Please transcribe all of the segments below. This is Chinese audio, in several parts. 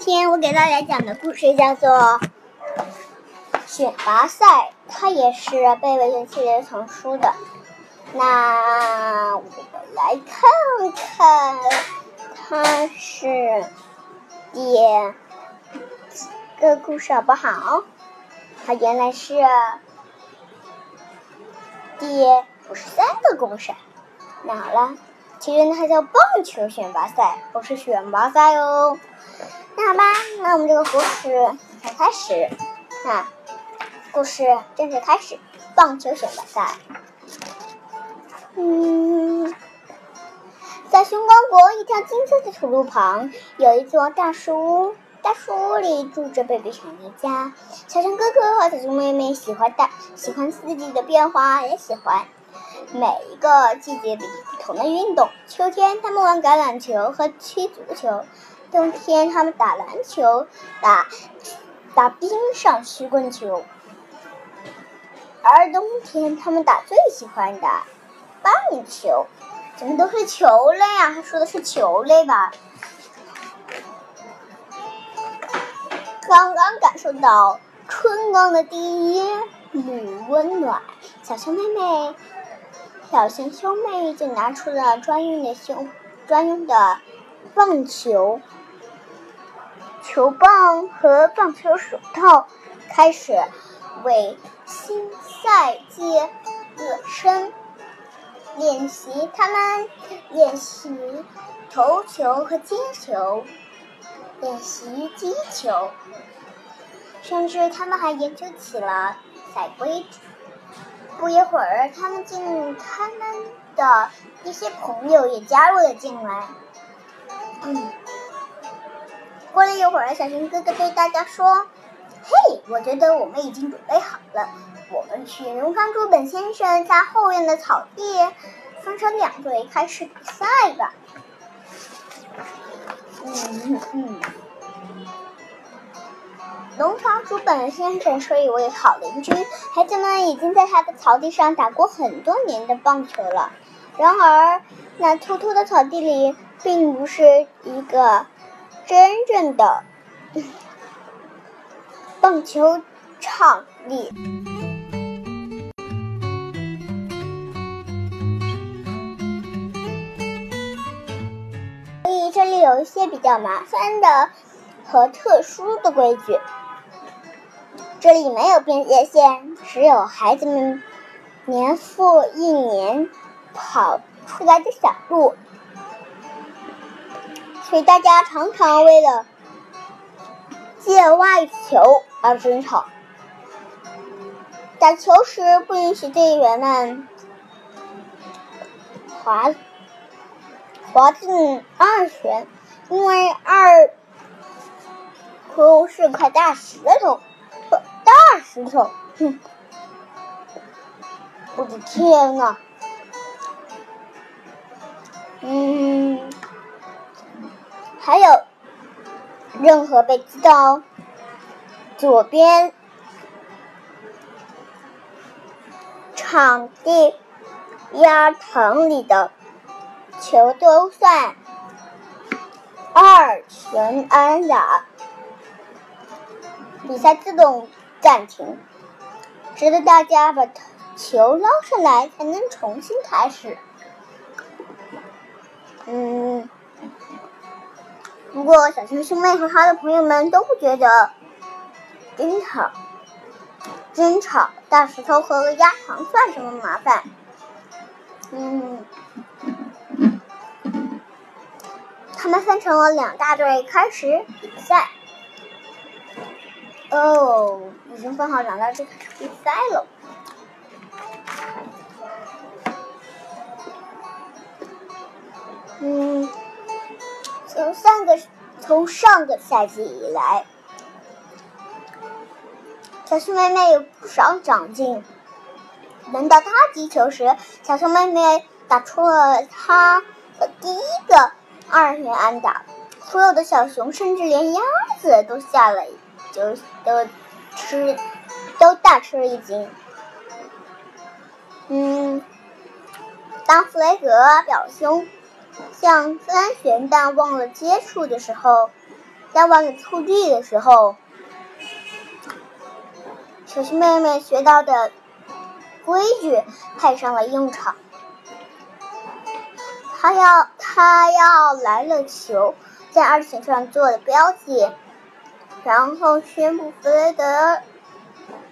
今天我给大家讲的故事叫做《选拔赛》，它也是贝贝熊系列丛书的。那我们来看看，它是第几个故事好不好？它原来是第五十三个故事。那好了。其实它叫棒球选拔赛，不是选拔赛哦。那好吧，那我们这个故事才开始。那故事正式开始，棒球选拔赛。嗯，在熊光国一条金色的土路旁，有一座大树屋。大树屋里住着贝贝熊一家。小熊哥哥和小熊妹妹喜欢大，喜欢四季的变化，也喜欢。每一个季节里不同的运动。秋天，他们玩橄榄球和踢足球；冬天，他们打篮球、打打冰上曲棍球；而冬天，他们打最喜欢的棒球。怎么都是球类啊？他说的是球类吧？刚刚感受到春光的第一缕温暖，小熊妹妹。小熊兄妹就拿出了专用的胸专用的棒球球棒和棒球手套，开始为新赛季热身练习。他们练习投球和接球，练习击球，甚至他们还研究起了赛规。不一会儿，他们进他们的一些朋友也加入了进来。嗯，过了一会儿，小熊哥哥对大家说：“嘿，我觉得我们已经准备好了，我们去荣方珠本先生家后院的草地，分成两队开始比赛吧。”嗯嗯嗯。农场主本先生是一位好邻居，孩子们已经在他的草地上打过很多年的棒球了。然而，那秃秃的草地里并不是一个真正的 棒球场地，所以这里有一些比较麻烦的和特殊的规矩。这里没有边界线，只有孩子们年复一年跑出来的小路，所以大家常常为了界外球而争吵。打球时不允许队员们滑滑进二圈，因为二空是块大石头。石头，哼！我的天呐！嗯，还有，任何被击到左边场地压场里的球都算二全安打，比赛自动。暂停，直到大家把球捞上来，才能重新开始。嗯，不过小熊兄妹和他的朋友们都不觉得争吵、争吵大石头和鸭床算什么麻烦。嗯，他们分成了两大队，开始比赛。哦，已经分好两大队开始比赛了。嗯，从上个从上个赛季以来，小熊妹妹有不少长进。轮到她击球时，小熊妹妹打出了她的第一个二连安打，所有的小熊，甚至连鸭子都吓了。就都吃，都大吃了一惊。嗯，当弗雷格表兄向自然旋弹忘了接触的时候，在玩蹴地的时候，小熊妹妹学到的规矩派上了用场。她要她要来了球，在二线上做了标记，然后宣布弗雷德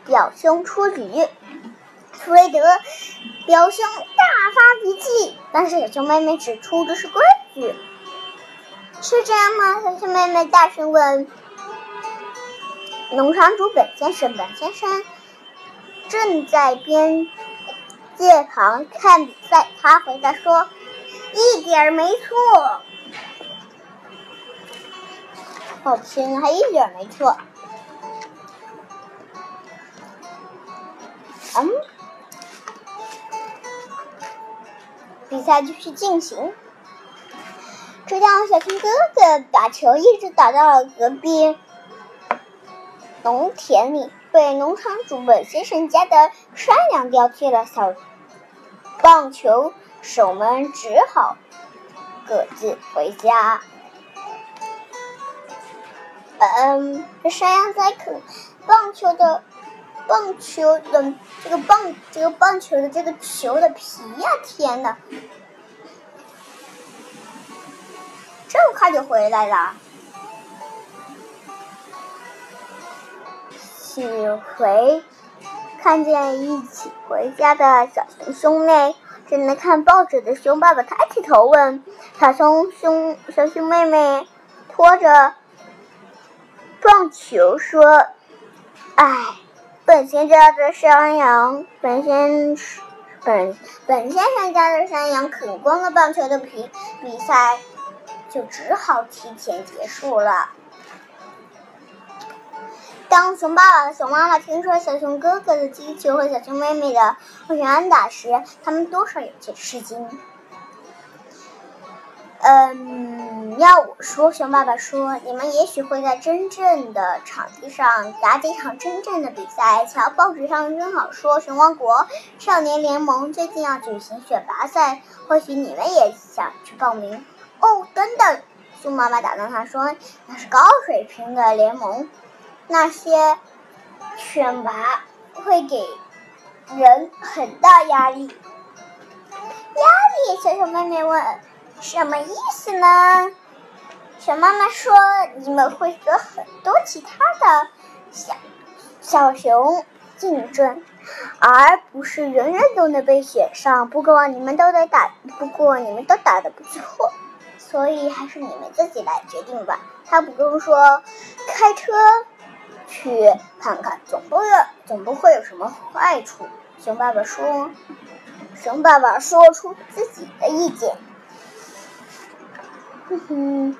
表兄出局。弗雷德表兄大发脾气，但是小熊妹妹指出这是规矩。是这样吗？小熊妹妹大声问。农场主本先生，本先生正在边界旁看比赛。他回答说：“一点没错。”好听，还一点没错。嗯，比赛继续进行。这样，小熊哥哥把球一直打到了隔壁农田里，被农场主本先生家的山羊叼去了。小棒球手们只好各自回家。嗯，这山羊在啃棒球的棒球的这个棒这个棒球的这个球的皮呀！天呐！这么快就回来了？喜回看见一起回家的小熊兄妹，正在看报纸的熊爸爸抬起头问：“小熊兄小熊妹妹拖着撞球说，哎，本先生家的山羊，本先本本先生家的山羊啃光了棒球的皮，比赛。”就只好提前结束了。当熊爸爸和熊妈妈听说小熊哥哥的击球和小熊妹妹的安全打时，他们多少有些吃惊。嗯，要我说，熊爸爸说，你们也许会在真正的场地上打几场真正的比赛。瞧，报纸上正好说，熊王国少年联盟最近要举行选拔赛，或许你们也想去报名。哦，等等！熊妈妈打断他说：“那是高水平的联盟，那些选拔会给人很大压力。”压力？小熊妹妹问：“什么意思呢？”熊妈妈说：“你们会和很多其他的小小熊竞争，而不是人人都能被选上。不过你们都得打，不过你们都打得不错。”所以还是你们自己来决定吧。他补充说：“开车去看看，总不总不会有什么坏处。”熊爸爸说：“熊爸爸说出自己的意见。”哼哼，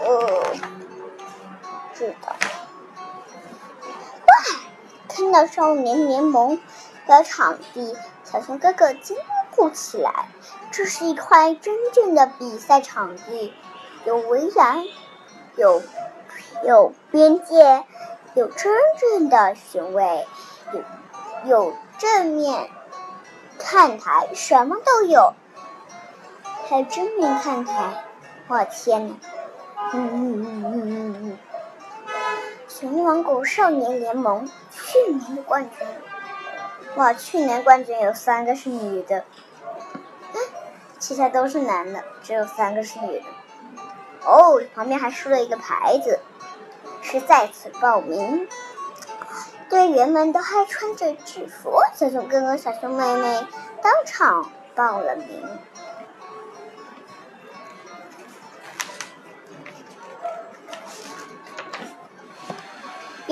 呃，知道。哇！看到少年联盟的场地，小熊哥哥惊呼起来。这是一块真正的比赛场地，有围栏，有有边界，有真正的巡卫，有有正面看台，什么都有。还有正面看台，我天哪！嗯嗯嗯嗯嗯嗯。熊王国少年联盟去年的冠军，哇，去年冠军有三个是女的。其他都是男的，只有三个是女的。哦，旁边还竖了一个牌子，是在此报名。队员们都还穿着制服，小熊哥哥、小熊妹妹当场报了名。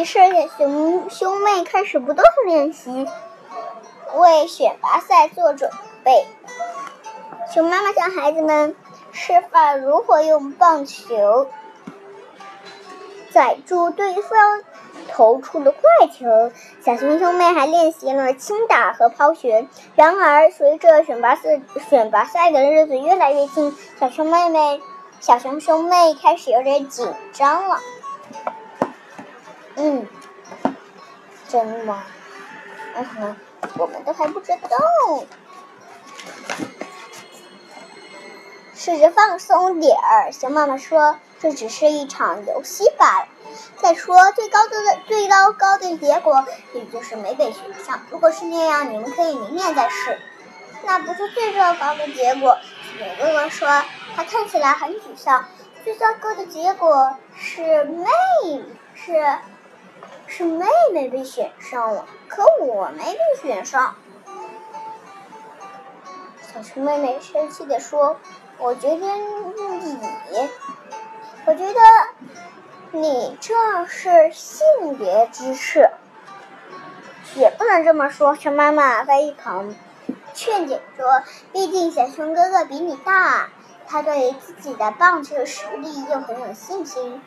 于是，小熊兄妹开始不断练习，为选拔赛做准备。熊妈妈向孩子们示范如何用棒球载住对方投出的怪球。小熊兄妹还练习了轻打和抛旋。然而，随着选拔赛选拔赛的日子越来越近，小熊妹妹、小熊兄妹开始有点紧张了。嗯，真吗？嗯哼，我们都还不知道。试着放松点儿。熊妈妈说：“这只是一场游戏罢了。再说，最高的最糟糕的结果也就是没被选上。如果是那样，你们可以明年再试。那不是最糟糕的结果。”熊哥哥说：“他看起来很沮丧。最糟糕的结果是妹是是妹妹被选上了，可我没被选上。”小熊妹妹生气地说：“我觉得你，我觉得你这是性别歧视，也不能这么说。”熊妈妈在一旁劝解说：“毕竟小熊哥哥比你大，他对自己的棒球实力又很有信心。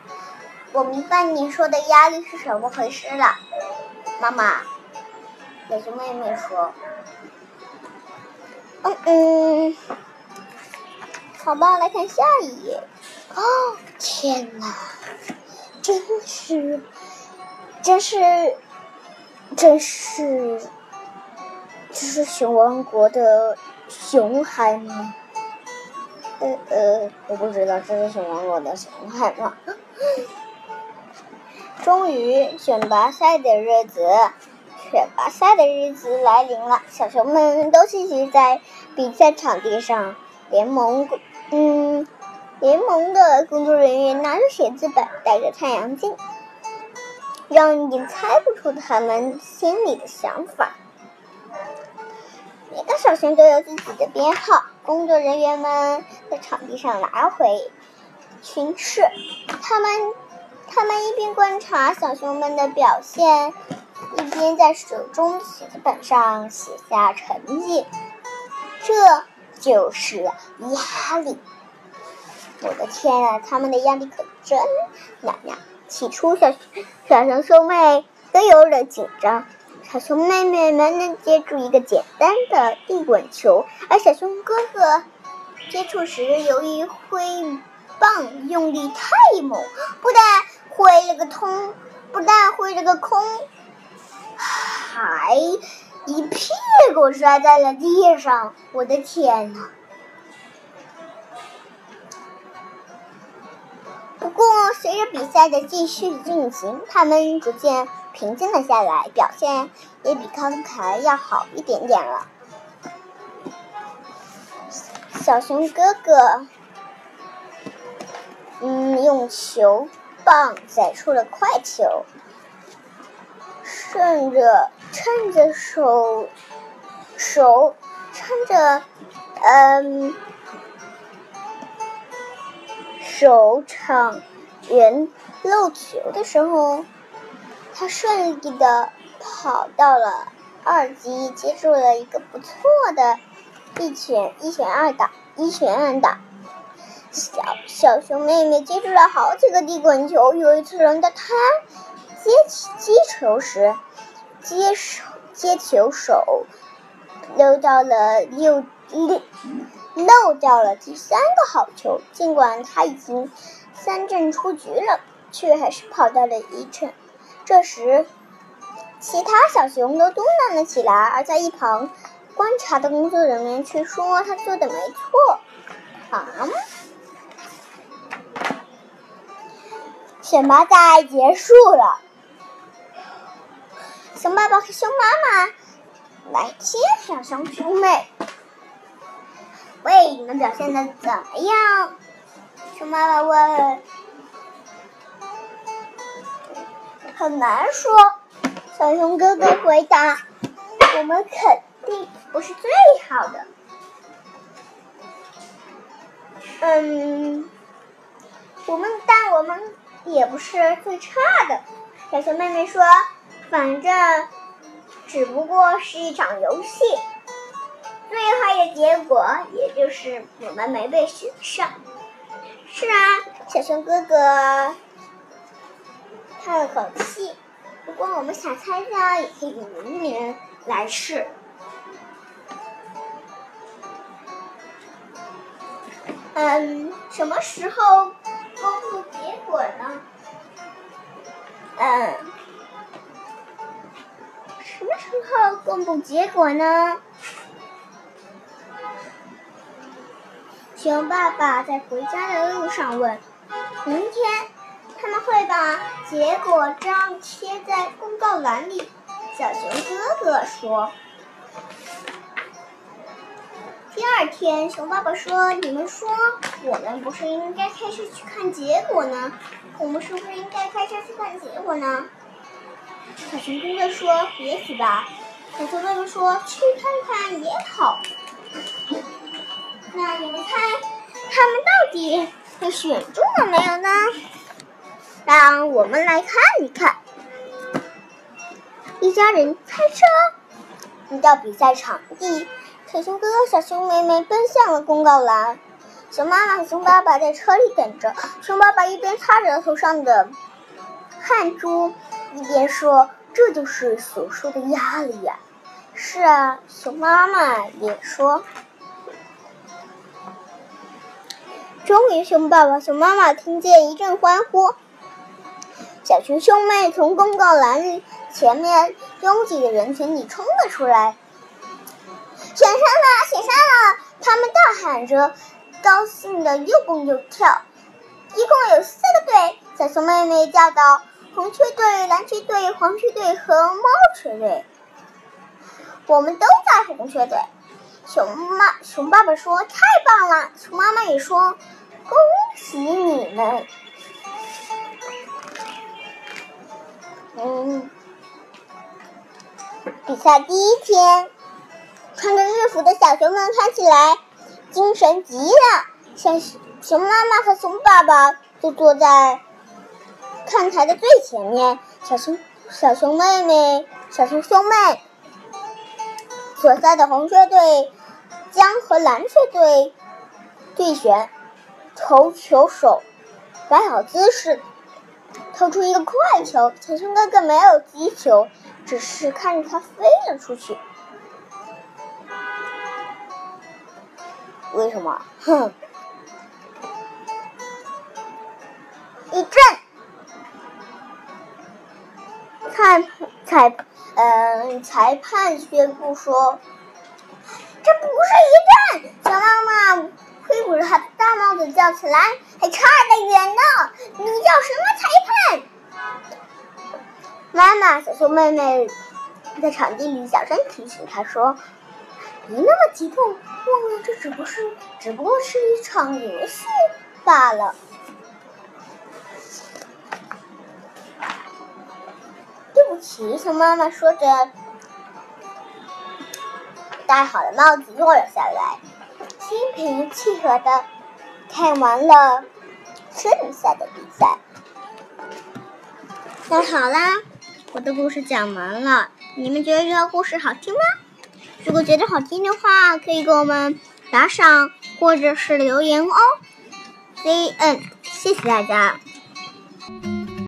我明白你说的压力是什么回事了。”妈妈，小熊妹妹说。嗯嗯，好吧，来看下一页。哦，天哪，真是，真是，真是，这是熊王国的熊孩吗？呃呃，我不知道这是熊王国的熊孩吗？终于，选拔赛的日子。选拔赛的日子来临了，小熊们都聚集在比赛场地上。联盟，嗯，联盟的工作人员拿着写字本，戴着太阳镜，让你猜不出他们心里的想法。每个小熊都有自己的编号。工作人员们在场地上来回巡视，他们，他们一边观察小熊们的表现。一边在手中写字本上写下成绩，这就是压力。我的天啊，他们的压力可真难呀！起初，小小熊兄妹都有点紧张。小熊妹妹没能接住一个简单的地滚球，而小熊哥哥接触时，由于挥棒用力太猛，不但挥了个通，不但挥了个空。还一屁股摔在了地上，我的天哪！不过，随着比赛的继续进行，他们逐渐平静了下来，表现也比刚才要好一点点了。小熊哥哥，嗯，用球棒甩出了快球。顺着趁着手手撑着嗯手场圆漏球的时候，他顺利的跑到了二级，接住了一个不错的一拳一拳二打一拳二打。小小熊妹妹接住了好几个地滚球，有一次轮到她。接起接球时，接手接球手漏到了六六漏掉了第三个好球。尽管他已经三振出局了，却还是跑到了一阵。这时，其他小熊都嘟囔了起来，而在一旁观察的工作人员却说他做的没错。啊！选拔赛结束了。熊爸爸和熊妈妈来接小熊兄妹。喂，你们表现的怎么样？熊妈妈问。很难说。小熊哥哥回答：“我们肯定不是最好的。”嗯，我们，但我们也不是最差的。小熊妹妹说。反正只不过是一场游戏，最坏的结果也就是我们没被选上。是啊，小熊哥哥叹了口气。如果我们想参加，也可以明年来试。嗯，什么时候公布结果呢？嗯。什么时候公布结果呢？熊爸爸在回家的路上问：“明天他们会把结果章贴在公告栏里？”小熊哥哥说。第二天，熊爸爸说：“你们说，我们不是应该开车去看结果呢？我们是不是应该开车去看结果呢？”小熊哥哥说：“也许吧。”小熊妹妹说：“去看看也好。”那你们猜，他们到底被选中了没有呢？让我们来看一看。一家人开车到比赛场地。小熊哥哥、小熊妹妹奔向了公告栏，熊妈妈和熊爸爸在车里等着。熊爸爸一边擦着头上的汗珠，一边说：“这就是所说的压力呀。”是啊，熊妈妈也说。终于，熊爸爸、熊妈妈听见一阵欢呼，小熊兄妹从公告栏前面拥挤的人群里冲了出来。选上了，选上了！他们大喊着，高兴的又蹦又跳。一共有四个队，小熊妹妹叫道：“红雀队、蓝雀队、黄雀队和猫雀队。”我们都在红雀队。熊妈、熊爸爸说：“太棒了！”熊妈妈也说：“恭喜你们！”嗯，比赛第一天。穿着制服的小熊们看起来精神极了。小熊妈妈和熊爸爸就坐在看台的最前面。小熊小熊妹妹、小熊兄妹所在的红雀队将和蓝雀队对选，投球手摆好姿势，投出一个快球。小熊哥哥没有击球，只是看着它飞了出去。为什么？哼！一阵，裁裁嗯，裁判宣布说：“这不是一阵。”小妈妈挥舞着她的大帽子叫起来：“还差得远呢！你叫什么裁判？”妈妈、小熊妹妹在场地里小声提醒他说。别那么激动，忘了这只不是，只不过是一场游戏罢了。对不起，熊妈妈说着，戴好了帽子坐了下来，心平气和的看完了剩下的比赛。那好啦，我的故事讲完了，你们觉得这个故事好听吗？如果觉得好听的话，可以给我们打赏或者是留言哦。C N，谢谢大家。